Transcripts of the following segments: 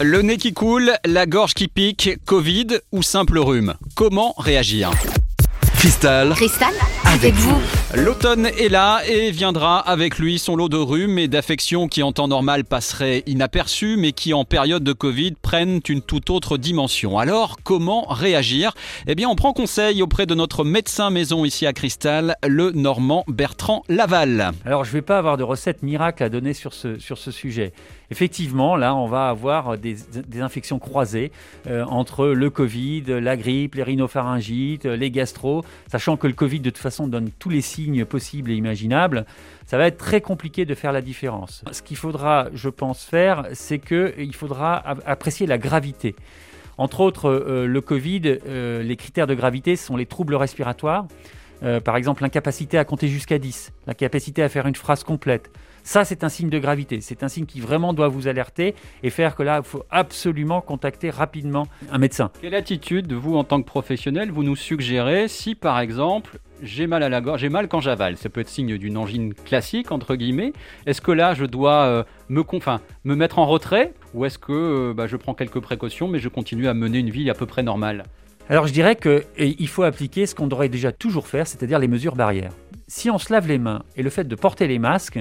Le nez qui coule, la gorge qui pique, Covid ou simple rhume. Comment réagir? Cristal, Cristal, avec vous. L'automne est là et viendra avec lui son lot de rhumes et d'affections qui en temps normal passeraient inaperçues mais qui en période de Covid prennent une toute autre dimension. Alors comment réagir? Eh bien on prend conseil auprès de notre médecin maison ici à Cristal, le Normand Bertrand Laval. Alors, je ne vais pas avoir de recette miracle à donner sur ce, sujet. Effectivement, là, on va avoir des, des infections croisées euh, entre le Covid, la grippe, les rhinopharyngites, les gastro, sachant que le Covid, de toute façon, donne tous les signes possibles et imaginables. Ça va être très compliqué de faire la différence. Ce qu'il faudra, je pense, faire, c'est qu'il faudra apprécier la gravité. Entre autres, euh, le Covid, euh, les critères de gravité sont les troubles respiratoires, euh, par exemple, l'incapacité à compter jusqu'à 10, l'incapacité à faire une phrase complète. Ça, c'est un signe de gravité. C'est un signe qui vraiment doit vous alerter et faire que là, il faut absolument contacter rapidement un médecin. Quelle attitude, vous en tant que professionnel, vous nous suggérez si par exemple j'ai mal à la gorge, j'ai mal quand j'avale? Ça peut être signe d'une angine classique, entre guillemets. Est-ce que là je dois euh, me, enfin, me mettre en retrait? Ou est-ce que euh, bah, je prends quelques précautions mais je continue à mener une vie à peu près normale? Alors, je dirais qu'il faut appliquer ce qu'on devrait déjà toujours faire, c'est-à-dire les mesures barrières. Si on se lave les mains et le fait de porter les masques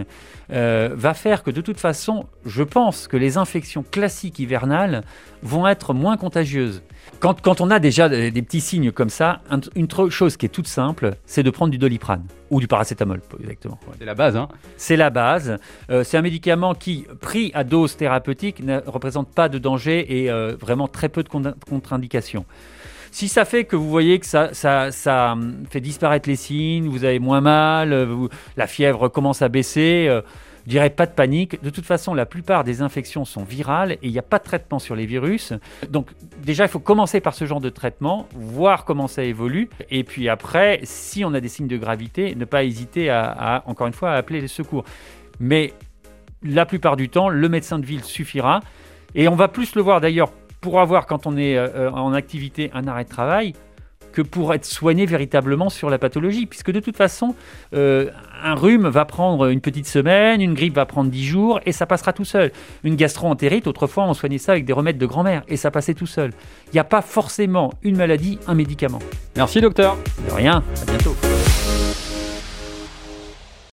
euh, va faire que de toute façon, je pense que les infections classiques hivernales vont être moins contagieuses. Quand, quand on a déjà des, des petits signes comme ça, un- une chose qui est toute simple, c'est de prendre du doliprane ou du paracétamol, exactement. C'est la base, hein C'est la base. Euh, c'est un médicament qui, pris à dose thérapeutique, ne représente pas de danger et euh, vraiment très peu de con- contre-indications. Si ça fait que vous voyez que ça, hum, fait disparaître les signes, vous avez moins mal, euh, la fièvre commence à baisser, euh, je dirais pas de panique. De toute façon, la plupart des infections sont virales et il n'y a pas de traitement sur les virus. Donc déjà, il faut commencer par ce genre de traitement, voir comment ça évolue. Et puis après, si on a des signes de gravité, ne pas hésiter à, à, encore une fois, à appeler les secours. Mais la plupart du temps, le médecin de ville suffira. Et on va plus le voir d'ailleurs pour avoir, quand on est euh, en activité, un arrêt de travail, que pour être soigné véritablement sur la pathologie. Puisque de toute façon, euh, un rhume va prendre une petite semaine, une grippe va prendre 10 jours, et ça passera tout seul. Une gastro-entérite, autrefois, on soignait ça avec des remèdes de grand-mère, et ça passait tout seul. Il n'y a pas forcément une maladie, un médicament. Merci docteur De rien, à bientôt.